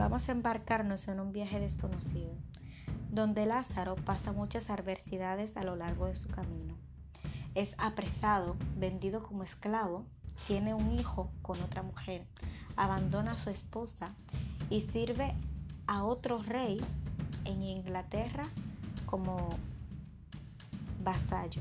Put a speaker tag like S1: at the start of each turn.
S1: vamos a embarcarnos en un viaje desconocido, donde Lázaro pasa muchas adversidades a lo largo de su camino. Es apresado, vendido como esclavo, tiene un hijo con otra mujer, abandona a su esposa y sirve a otro rey en Inglaterra como vasallo.